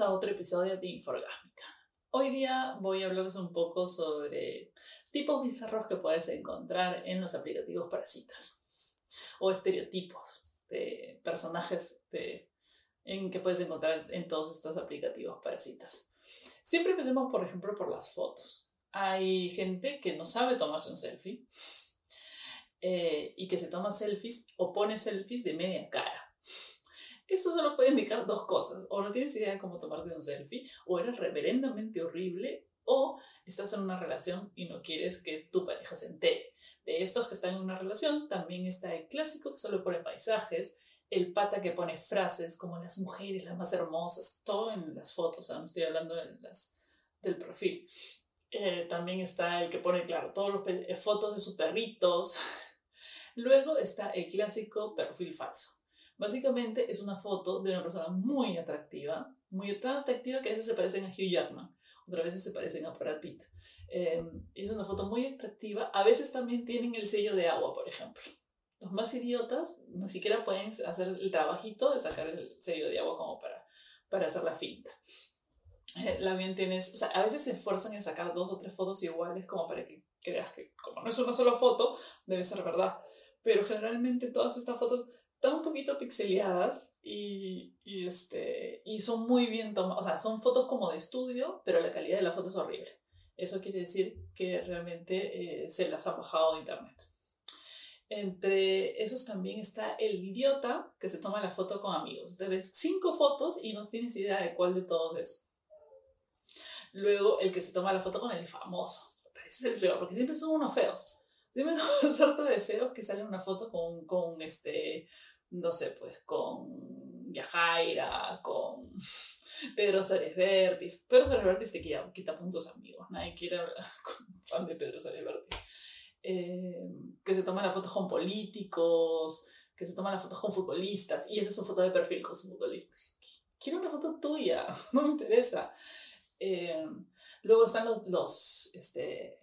a otro episodio de Inforgásmica. Hoy día voy a hablarles un poco sobre tipos bizarros que puedes encontrar en los aplicativos para citas o estereotipos de personajes que puedes encontrar en todos estos aplicativos para citas. Siempre empecemos, por ejemplo, por las fotos. Hay gente que no sabe tomarse un selfie eh, y que se toma selfies o pone selfies de media cara. Eso solo puede indicar dos cosas. O no tienes idea de cómo tomarte un selfie, o eres reverendamente horrible, o estás en una relación y no quieres que tu pareja se entere. De estos que están en una relación, también está el clásico que solo pone paisajes, el pata que pone frases como las mujeres, las más hermosas, todo en las fotos, no estoy hablando de las, del perfil. Eh, también está el que pone, claro, todas las eh, fotos de sus perritos. Luego está el clásico perfil falso Básicamente es una foto de una persona muy atractiva, muy tan atractiva que a veces se parecen a Hugh Jackman, otras veces se parecen a Brad Pitt. Em, es una foto muy atractiva. A veces también tienen el sello de agua, por ejemplo. Los más idiotas ni siquiera pueden hacer el trabajito de sacar el sello de agua como para, para hacer la finta. Eh, tienes, o sea, a veces se esfuerzan en sacar dos o tres fotos iguales como para que creas que como no es una sola foto, debe ser verdad. Pero generalmente todas estas fotos están un poquito pixeleadas y, y, este, y son muy bien tomadas, o sea, son fotos como de estudio, pero la calidad de la foto es horrible. Eso quiere decir que realmente eh, se las ha bajado de internet. Entre esos también está el idiota que se toma la foto con amigos. Te ves cinco fotos y no tienes idea de cuál de todos es. Luego el que se toma la foto con el famoso. Ese es el peor, porque siempre son unos feos. Siempre son una suerte de feos que salen una foto con, con este, no sé, pues con Yajaira, con Pedro Sárez. Pedro Sárez Vértiz te quita, quita puntos amigos, nadie quiere hablar con fan de Pedro Sárez Vértiz. Eh, que se toman las fotos con políticos, que se toman las fotos con futbolistas, y esa es su foto de perfil con su futbolista. Quiero una foto tuya, no me interesa. Eh, luego están los, los, este,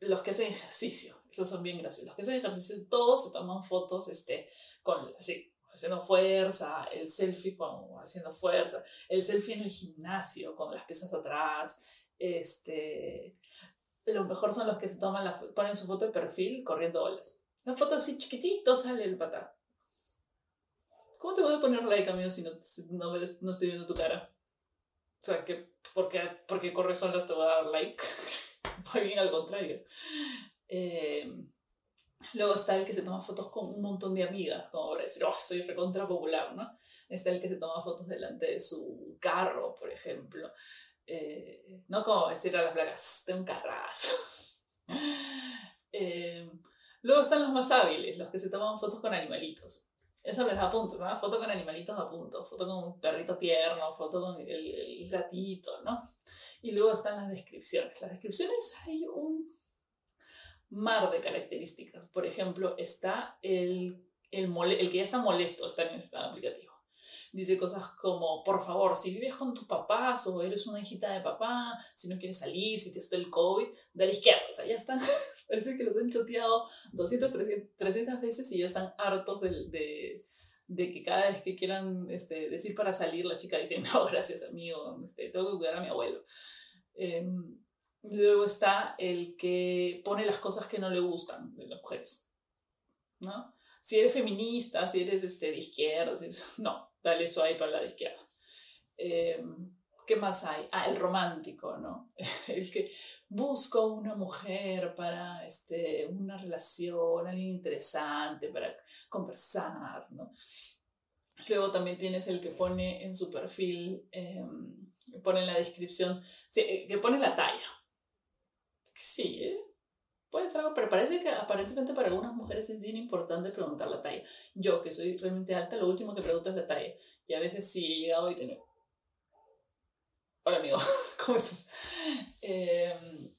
los que hacen ejercicio, esos son bien graciosos. Los que hacen ejercicio, todos se toman fotos este, con, así, haciendo fuerza, el selfie con, haciendo fuerza, el selfie en el gimnasio con las piezas atrás. Este, lo mejor son los que se toman la, ponen su foto de perfil corriendo olas. Una foto así chiquitito sale el pata. ¿Cómo te voy a poner like, amigo, si no, no, no estoy viendo tu cara? O sea, que porque, porque corres olas te voy a dar like. Muy bien al contrario. Eh, luego está el que se toma fotos con un montón de amigas, como para decir, oh, soy recontra popular, ¿no? Está el que se toma fotos delante de su carro, por ejemplo. Eh, no como decir a las plagas, de un carrazo. Eh, luego están los más hábiles, los que se toman fotos con animalitos. Eso les da puntos, ¿no? Foto con animalitos a punto, foto con un perrito tierno, foto con el, el, gatito, ¿no? Y luego están las descripciones. Las descripciones hay un mar de características. Por ejemplo, está el, el, el que ya está molesto, está en este aplicativo. Dice cosas como, por favor, si vives con tus papás o eres una hijita de papá, si no quieres salir, si te está el COVID, de la izquierda. O sea, ya están, parece que los han choteado 200, 300, 300 veces y ya están hartos de, de, de que cada vez que quieran este, decir para salir, la chica dice, no, gracias amigo, este, tengo que cuidar a mi abuelo. Em, luego está el que pone las cosas que no le gustan de las mujeres. ¿no? Si eres feminista, si eres este, de izquierda, no, dale eso ahí para la izquierda. Eh, ¿Qué más hay? Ah, el romántico, ¿no? El que busca una mujer para este, una relación, alguien interesante para conversar, ¿no? Luego también tienes el que pone en su perfil, em, pone en la descripción, eh, que pone la talla. Sí, ¿eh? Puede ser algo, pero parece que aparentemente para algunas mujeres es bien importante preguntar la talla. Yo, que soy realmente alta, lo último que pregunto es la talla. Y a veces sí he llegado y tengo... Hola amigo, ¿cómo estás? Em,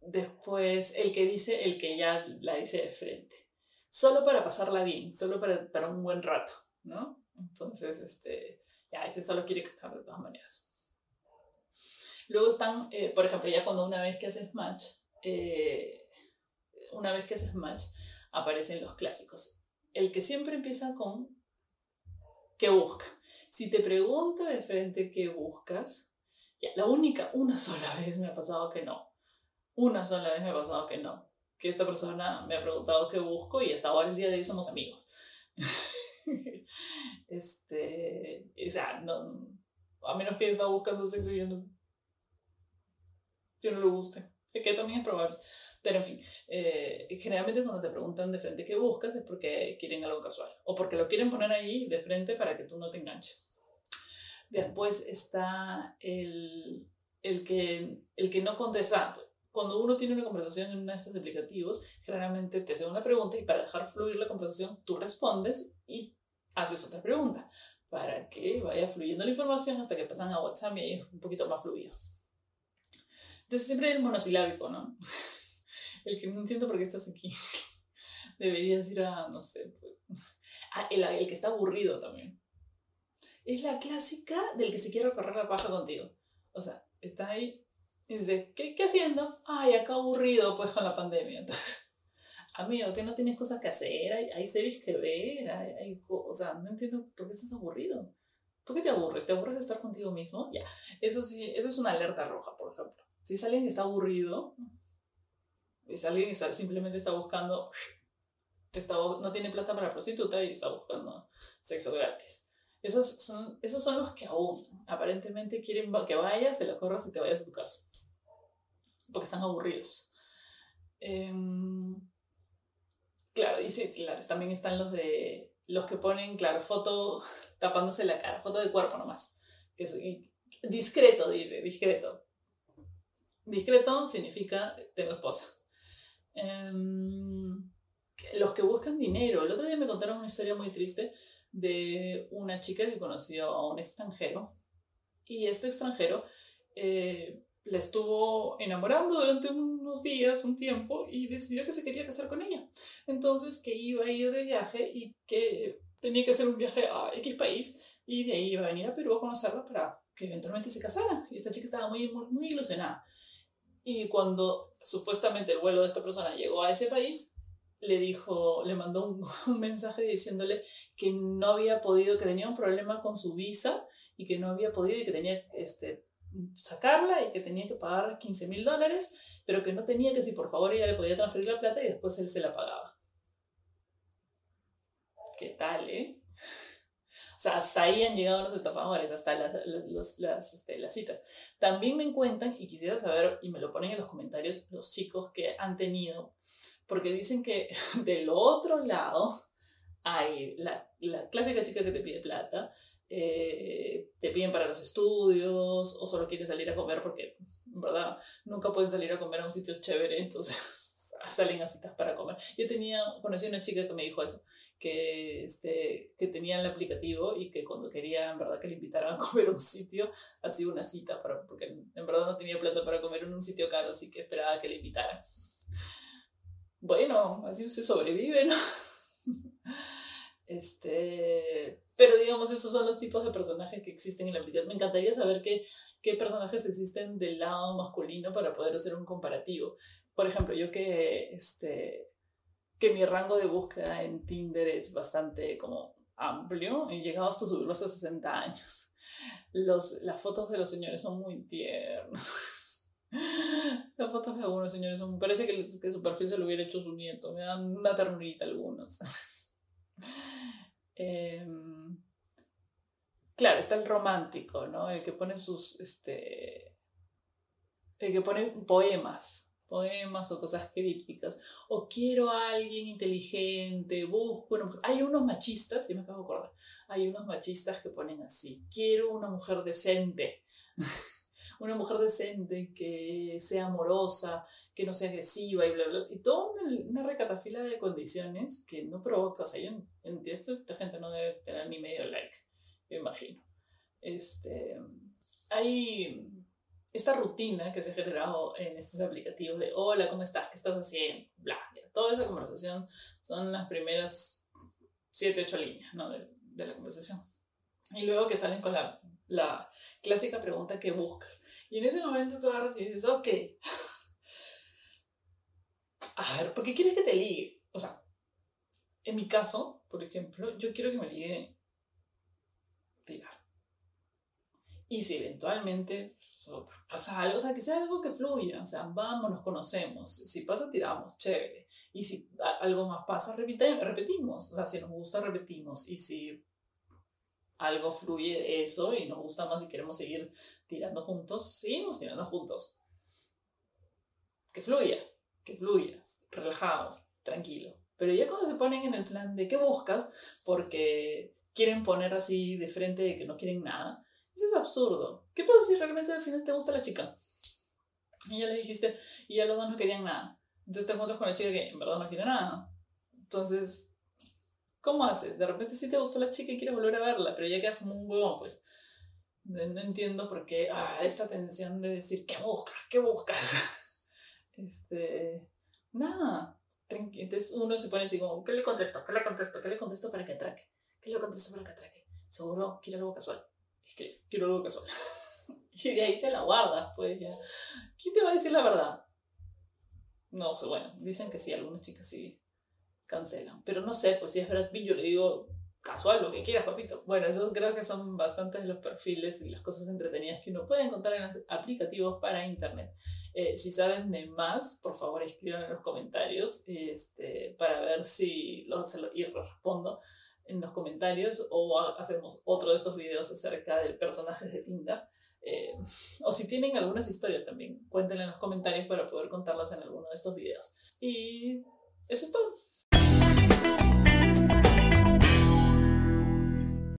después, el que dice, el que ya la dice de frente. Solo para pasarla bien, solo para, para un buen rato, ¿no? Entonces, este, ya, ese solo quiere casar de todas maneras. Luego están, eh, por ejemplo, ya cuando una vez que haces match, eh, una vez que haces match, aparecen los clásicos. El que siempre empieza con ¿qué busca? Si te pregunta de frente qué buscas, ya, la única, una sola vez me ha pasado que no. Una sola vez me ha pasado que no. Que esta persona me ha preguntado qué busco y hasta ahora el día de hoy somos amigos. este, o sea, a menos que esté buscando sexo, yo no, yo no le guste. Que también es probable. Pero en fin, eh, generalmente cuando te preguntan de frente qué buscas es porque quieren algo casual o porque lo quieren poner ahí de frente para que tú no te enganches. Después está el, el, que, el que no contesta. Cuando uno tiene una conversación en uno de estos aplicativos, generalmente te hace una pregunta y para dejar fluir la conversación tú respondes y haces otra pregunta para que vaya fluyendo la información hasta que pasan a WhatsApp y ahí es un poquito más fluido. Entonces siempre el monosilábico, ¿no? el que no entiendo por qué estás aquí. Deberías ir a, no sé. Ah, el, el, que está aburrido también. Es la clásica del que se quiere recorrer la paja contigo. O sea, está ahí y dice, ¿qué, qué haciendo? Ay, acá aburrido pues con la pandemia. Entonces, amigo, que no tienes cosas que hacer, hay, series que ver, hay, hay, o sea, no entiendo por qué estás aburrido. ¿Por qué te aburres? ¿Te aburres de estar contigo mismo? Ya, eso sí, eso es una alerta roja, por ejemplo. Si es alguien que está aburrido, es alguien que simplemente está buscando, está, no tiene plata para la prostituta y está buscando sexo gratis. Esos son, esos son los que aún aparentemente quieren que vayas, se lo corras y te vayas a tu casa. Porque están aburridos. Em, claro, y sí, también están los de los que ponen, claro, foto tapándose la cara, foto de cuerpo nomás. Que discreto, dice, discreto. Discreto significa tengo esposa. Em, los que buscan dinero. El otro día me contaron una historia muy triste de una chica que conoció a un extranjero y este extranjero eh, la estuvo enamorando durante unos días, un tiempo, y decidió que se quería casar con ella. Entonces, que iba a ir de viaje y que tenía que hacer un viaje a X país y de ahí iba a venir a Perú a conocerla para que eventualmente se casaran. Y esta chica estaba muy, muy, muy ilusionada. Y cuando supuestamente el vuelo de esta persona llegó a ese país, le dijo, le mandó un, mensaje diciéndole que no había podido, que tenía un problema con su visa y que no había podido y que tenía este, sacarla y que tenía que pagar 15 mil dólares, pero que no tenía que si por favor ella le podía transferir la plata y después él se la pagaba. ¿Qué tal, eh? Sea, hasta ahí han llegado los estafadores, hasta las, las, las, este, las, citas. También me cuentan, y quisiera saber, y me lo ponen en los comentarios, los chicos que han tenido, porque dicen que del otro lado hay la, la clásica chica que te pide plata, eh, te piden para los estudios, o solo quieren salir a comer porque, en verdad, nunca pueden salir a comer a un sitio chévere, entonces salen a citas para comer. Yo tenía, conocí una chica que me dijo eso que, este, que tenía el aplicativo y que cuando quería en verdad que le invitaran a comer a un sitio, hacía una cita, para, porque en verdad no tenía plata para comer en un sitio caro, así que esperaba que le invitaran. Bueno, así se sobrevive, ¿no? Este, pero digamos, esos son los tipos de personajes que existen en la aplicación. Me encantaría saber qué, qué personajes existen del lado masculino para poder hacer un comparativo. Por ejemplo, yo que este, que mi rango de búsqueda en Tinder es bastante como amplio. He llegado hasta subirlos a 60 años. Los, las fotos de los señores son muy tiernas. Las fotos de algunos señores son... Parece que, que su perfil se lo hubiera hecho su nieto. Me dan una ternurita algunos. Em, claro, está el romántico, ¿no? El que pone sus... Este, el que pone poemas poemas o cosas críticas, o quiero a alguien inteligente, busco una mujer. Hay unos machistas, me acordar, hay unos machistas que ponen así, quiero una mujer decente, una mujer decente que sea amorosa, que no sea agresiva y bla, bla, y toda una, recatafila de condiciones que no provoca, o sea, yo entiendo, esta gente no debe tener ni medio like, me imagino. Este, hay esta rutina que se ha generado en estos aplicativos de hola, ¿cómo estás? ¿Qué estás haciendo? Bla, toda esa conversación son las primeras 7, 8 líneas ¿no? de, de, la conversación. Y luego que salen con la, la clásica pregunta que buscas. Y en ese momento tú agarras y dices, ok, a ver, ¿por qué quieres que te ligue? O sea, en mi caso, por ejemplo, yo quiero que me ligue tirar Y si eventualmente pasa algo, o sea, que sea algo que fluya, o sea, vamos, nos conocemos, si pasa, tiramos, chévere. Y si algo más pasa, repetimos, o sea, si nos gusta, repetimos. Y si algo fluye eso y nos gusta más y queremos seguir tirando juntos, seguimos tirando juntos. Que fluya, que fluya, relajados, tranquilo. Pero ya cuando se ponen en el plan de qué buscas, porque quieren poner así de frente de que no quieren nada, eso es absurdo. ¿Qué pasa si realmente al final te gusta la chica? Y ya le dijiste, y ya los dos no querían nada. Entonces te encuentras con la chica que en verdad no quiere nada. Entonces, ¿cómo haces? De repente sí te gustó la chica y quieres volver a verla, pero ya quedas como un huevón, pues. No entiendo por qué, ah, esta tensión de decir, ¿qué buscas? ¿Qué buscas? este, nada. Entonces uno se pone así como, ¿qué le contesto? ¿Qué le contesto? ¿Qué le contesto para que atraque? ¿Qué le contesto para que atraque? Seguro quiere algo casual. que quiero algo casual. y de ahí te la guardas, pues ya. ¿Quién te va a decir la verdad? No, pues bueno, dicen que sí, algunas chicas sí cancelan. Pero no sé, pues si es Brad Pitt, yo le digo casual, lo que quieras, papito. Bueno, eso creo que son bastantes de los perfiles y las cosas entretenidas que uno puede encontrar en aplicativos para internet. Eh, si saben de más, por favor escriban en los comentarios este, para ver si lo, se lo, y respondo en los comentarios o hacemos otro de estos videos acerca de personajes de Tinder. Eh, o si tienen algunas historias también, cuéntenle en los comentarios para poder contarlas en alguno de estos videos. Y eso es todo. Thank you.